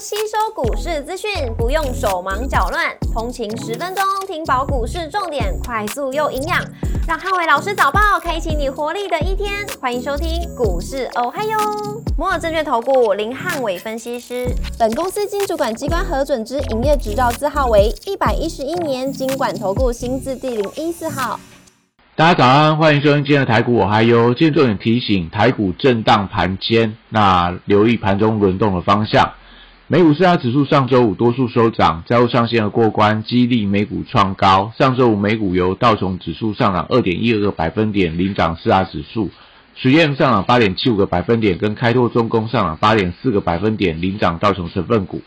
吸收股市资讯，不用手忙脚乱，通勤十分钟听饱股市重点，快速又营养，让汉伟老师早报开启你活力的一天。欢迎收听股市哦嗨哟，摩尔证券投顾林汉伟分析师，本公司经主管机关核准之营业执照字号为一百一十一年经管投顾新字第零一四号。大家早安，欢迎收听今天的台股我嗨哟。今天重点提醒，台股震荡盘间，那留意盘中轮动的方向。美股四大指数上周五多数收涨，债务上限的过关，激励美股创高。上周五美股由道琼指数上涨二点一二个百分点领涨四大指数，实验上涨八点七五个百分点，跟开拓中工上涨八点四个百分点领涨道琼成分股。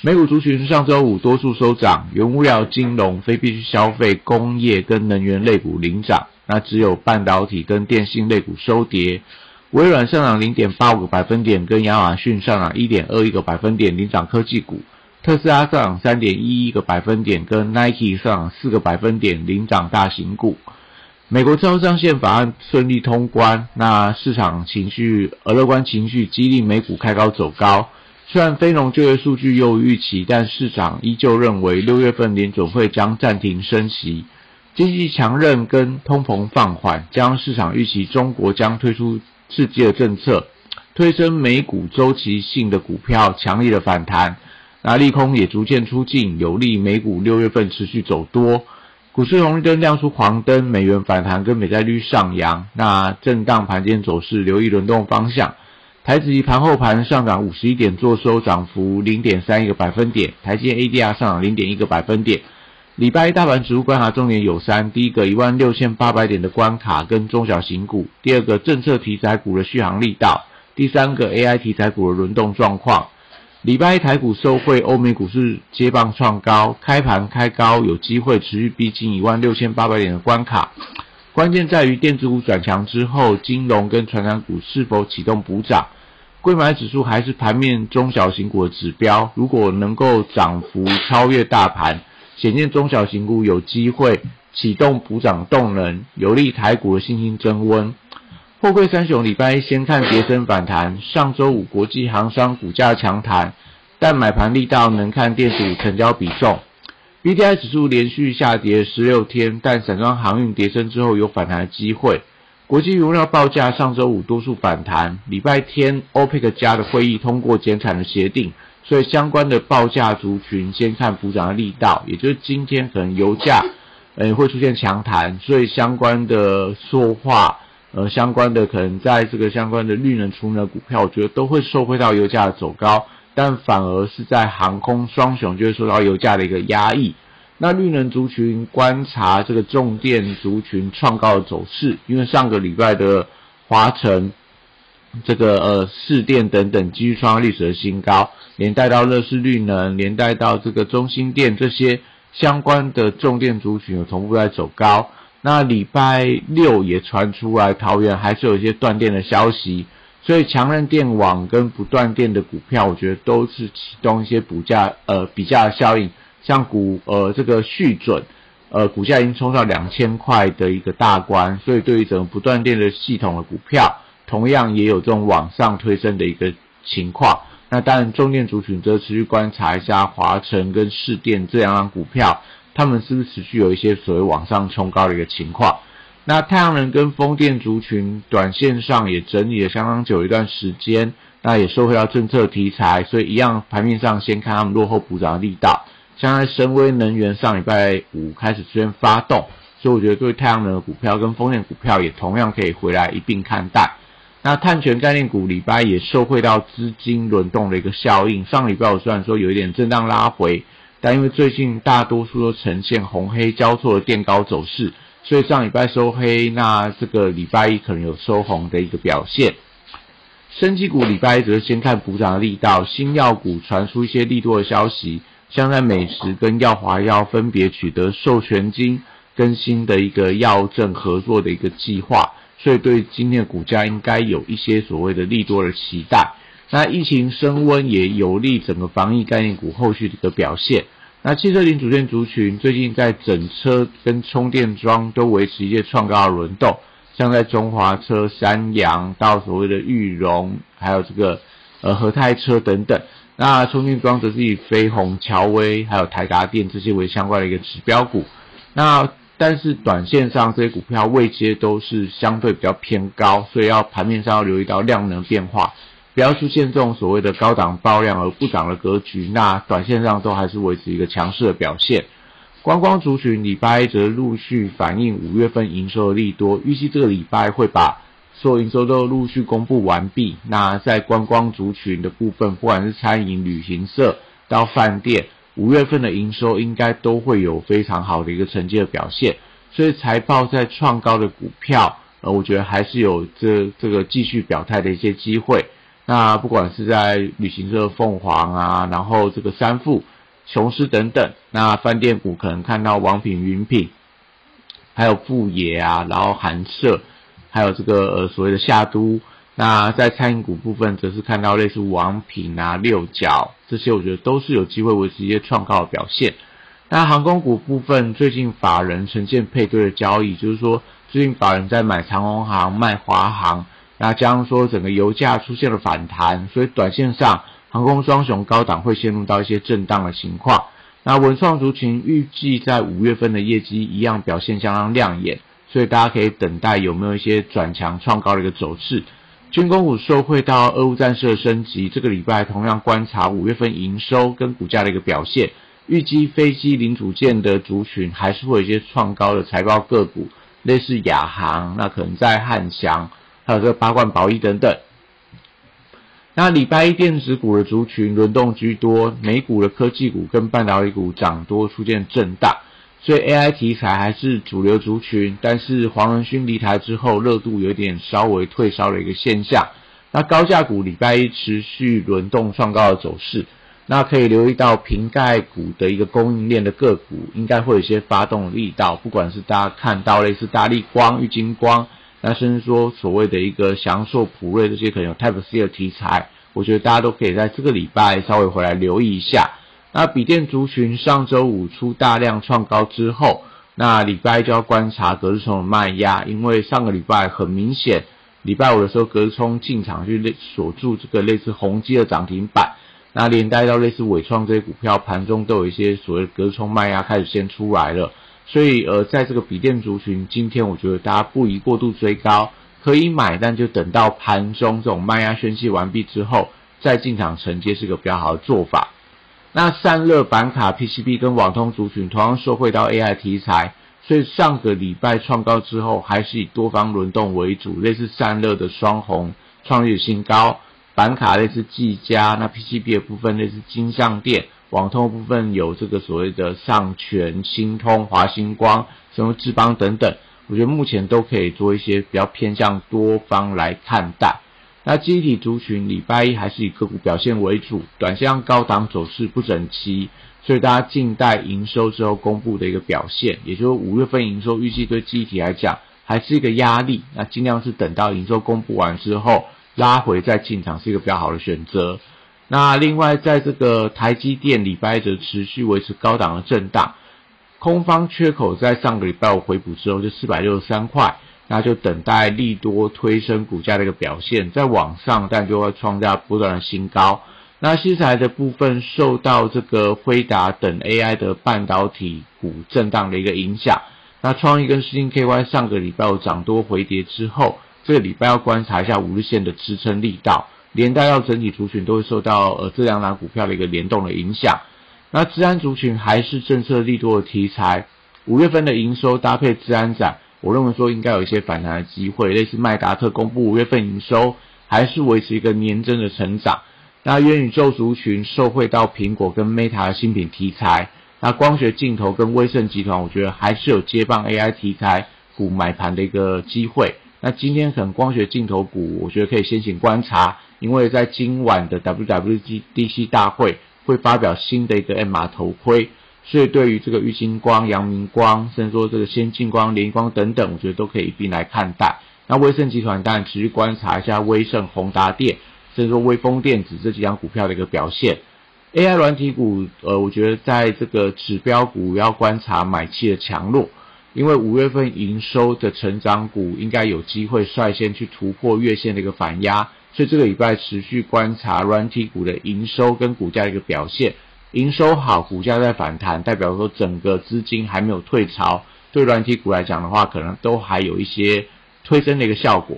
美股族群上周五多数收涨，原物料、金融、非必需消费、工业跟能源类股领涨，那只有半导体跟电信类股收跌。微软上涨零点八五个百分点，跟亚马逊上涨一点二一个百分点领涨科技股。特斯拉上涨三点一一个百分点，跟 Nike 上涨四个百分点领涨大型股。美国超上限法案顺利通关，那市场情绪而乐观情绪激励美股开高走高。虽然非农就业数据优于预期，但市场依旧认为六月份联准会将暂停升息，经济强韧跟通膨放缓，将市场预期中国将推出刺激的政策，推升美股周期性的股票强力的反弹。那利空也逐渐出尽，有利美股六月份持续走多。股市红绿灯亮出黄灯，美元反弹跟美债率上扬。那震荡盘间走势，留意轮动方向。台指期盘后盘上涨五十一点，做收涨幅零点三一个百分点。台积 ADR 上涨零点一个百分点。礼拜一大盘指数观察重点有三：第一个一万六千八百点的关卡跟中小型股；第二个政策题材股的续航力道；第三个 AI 题材股的轮动状况。礼拜一台股收汇，欧美股市接棒创高，开盘开高，有机会持续逼近一万六千八百点的关卡。关键在于电子股转强之后，金融跟传染股是否启动补涨。贵买指数还是盘面中小型股的指标，如果能够涨幅超越大盘，显见中小型股有机会启动补涨动能，有利台股的信心增温。货柜三雄礼拜一先看跌升反弹，上周五国际航商股价强弹，但买盘力道能看电子成交比重。B D I 指数连续下跌十六天，但散装航运跌升之后有反弹的机会。国际原料报价上周五多数反弹，礼拜天 OPEC 加的会议通过减产的协定，所以相关的报价族群先看补涨的力道，也就是今天可能油价 呃会出现强弹，所以相关的塑化呃相关的可能在这个相关的绿能储能股票，我觉得都会受惠到油价的走高。但反而是在航空双雄就会受到油价的一个压抑。那绿能族群观察这个重电族群创高的走势，因为上个礼拜的华晨、这个呃市电等等继续创历史的新高，连带到乐视绿能，连带到这个中心电这些相关的重电族群有同步在走高。那礼拜六也传出来桃园还是有一些断电的消息。所以强韧电网跟不断电的股票，我觉得都是启动一些股价呃比价效应，像股呃这个续准，呃股价已经冲到两千块的一个大关，所以对于整个不断电的系统的股票，同样也有这种往上推升的一个情况。那当然中电族群则持续观察一下华晨跟市电这两张股票，他们是不是持续有一些所谓往上冲高的一个情况。那太阳能跟风电族群，短线上也整理了相当久一段时间，那也收回到政策题材，所以一样盘面上先看他们落后补涨的力道。像在深威能源上礼拜五开始出现发动，所以我觉得对太阳能的股票跟风电股票也同样可以回来一并看待。那碳权概念股礼拜也受惠到资金轮动的一个效应，上礼拜我虽然说有一点震荡拉回，但因为最近大多数都呈现红黑交错的垫高走势。所以上礼拜收黑，那这个礼拜一可能有收红的一个表现。升级股礼拜一则先看补涨的力道，新药股传出一些利多的消息，像在美食跟药华药分别取得授权金跟新的一个药证合作的一个计划，所以对今天的股价应该有一些所谓的利多的期待。那疫情升温也有利整个防疫概念股后续的一个表现。那汽车零组件族群最近在整车跟充电桩都维持一些创高的轮动，像在中华车、三洋到所谓的裕隆，还有这个呃和泰车等等，那充电桩则是以飞鸿、乔威还有台达电这些为相关的一个指标股。那但是短线上这些股票位阶都是相对比较偏高，所以要盘面上要留意到量能变化，不要出现这种所谓的高档爆量而不涨的格局。那短线上都还是维持一个强势的表现。观光族群礼拜则陆续反映五月份营收的利多，预计这个礼拜会把所有营收都陆续公布完毕。那在观光族群的部分，不管是餐饮、旅行社到饭店。五月份的营收应该都会有非常好的一个成绩的表现，所以财报在创高的股票，呃，我觉得还是有这这个继续表态的一些机会。那不管是在旅行社凤凰啊，然后这个三富、雄狮等等，那饭店股可能看到王品、云品，还有富野啊，然后韩舍，还有这个呃所谓的夏都。那在餐饮股部分，则是看到类似王品啊、六角这些，我觉得都是有机会维持一些创高的表现。那航空股部分，最近法人呈现配对的交易，就是说最近法人在买长虹航、卖华航，那加上说整个油价出现了反弹，所以短线上航空双雄高档会陷入到一些震荡的情况。那文创族群预计在五月份的业绩一样表现相当亮眼，所以大家可以等待有没有一些转强创高的一个走势。军工股受惠到俄乌战事的升级，这个礼拜同样观察五月份营收跟股价的一个表现。预计飞机零组件的族群还是会有一些创高的财报个股，类似亚航，那可能在汉翔，还有这个八冠宝益等等。那礼拜一电子股的族群轮动居多，美股的科技股跟半导体股涨多出现震荡。所以 AI 题材还是主流族群，但是黄仁勋离台之后，热度有点稍微退烧的一个现象。那高价股礼拜一持续轮动创高的走势，那可以留意到瓶盖股的一个供应链的个股，应该会有一些发动力道。不管是大家看到类似大力光、玉金光，那甚至说所谓的一个祥硕、普瑞这些可能有 Type C 的题材，我觉得大家都可以在这个礼拜稍微回来留意一下。那笔电族群上周五出大量创高之后，那礼拜就要观察隔日冲的卖压，因为上个礼拜很明显，礼拜五的时候隔日冲进场去锁住这个类似宏基的涨停板，那连带到类似伟创这些股票盘中都有一些所谓隔日冲卖压开始先出来了，所以呃在这个笔电族群，今天我觉得大家不宜过度追高，可以买，但就等到盘中这种卖压宣泄完毕之后再进场承接是个比较好的做法。那散热板卡、PCB 跟网通族群同样受惠到 AI 题材，所以上个礼拜创高之后，还是以多方轮动为主。类似散热的双红创业新高，板卡类似技嘉，那 PCB 的部分类似金相电，网通部分有这个所谓的上全、新通、华星光、什么智邦等等，我觉得目前都可以做一些比较偏向多方来看待。那基体族群礼拜一还是以个股表现为主，短线高档走势不整齐，所以大家静待营收之后公布的一个表现，也就是五月份营收预计对基体来讲还是一个压力，那尽量是等到营收公布完之后拉回再进场是一个比较好的选择。那另外在这个台积电礼拜一则持续维持高档的震荡，空方缺口在上个礼拜五回补之后就四百六十三块。那就等待利多推升股价的一个表现，在往上，但就会创下不断的新高。那西材的部分受到这个辉达等 AI 的半导体股震荡的一个影响。那创意跟世金 KY 上个礼拜有涨多回跌之后，这个礼拜要观察一下五日线的支撑力道，连带到整体族群都会受到呃这两档股票的一个联动的影响。那治安族群还是政策利多的题材，五月份的营收搭配治安展。我认为说应该有一些反弹的机会，类似麦达特公布五月份营收还是维持一个年增的成长。那元宇宙族群受惠到苹果跟 Meta 的新品题材，那光学镜头跟威盛集团，我觉得还是有接棒 AI 题材股买盘的一个机会。那今天可能光学镜头股，我觉得可以先行观察，因为在今晚的 WWDC 大会会发表新的一个 MR 头盔。所以，对于这个玉金光、阳明光，甚至说这个先进光、联光等等，我觉得都可以一并来看待。那威盛集团当然持续观察一下威盛、宏达电，甚至说威风电子这几张股票的一个表现。AI 软体股，呃，我觉得在这个指标股要观察买气的强弱，因为五月份营收的成长股应该有机会率先去突破月线的一个反压，所以这个礼拜持续观察软体股的营收跟股价的一个表现。营收好，股价在反弹，代表说整个资金还没有退潮。对软体股来讲的话，可能都还有一些推升的一个效果。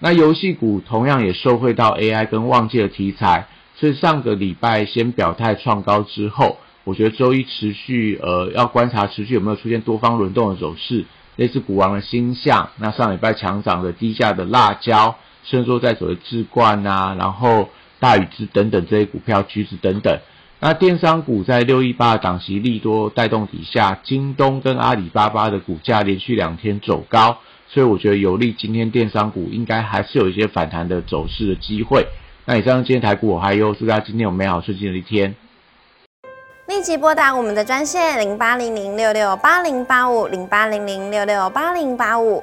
那游戏股同样也受惠到 AI 跟旺季的题材，所以上个礼拜先表态创高之后，我觉得周一持续呃要观察持续有没有出现多方轮动的走势，类似股王的星象，那上礼拜强涨的低价的辣椒，甚至说在所谓智冠啊，然后大禹之等等这些股票，橘子等等。那电商股在六一八档息利多带动底下，京东跟阿里巴巴的股价连续两天走高，所以我觉得有利今天电商股应该还是有一些反弹的走势的机会。那以上今天台股我还有祝大家今天有美好顺心的一天。立即拨打我们的专线零八零零六六八零八五零八零零六六八零八五。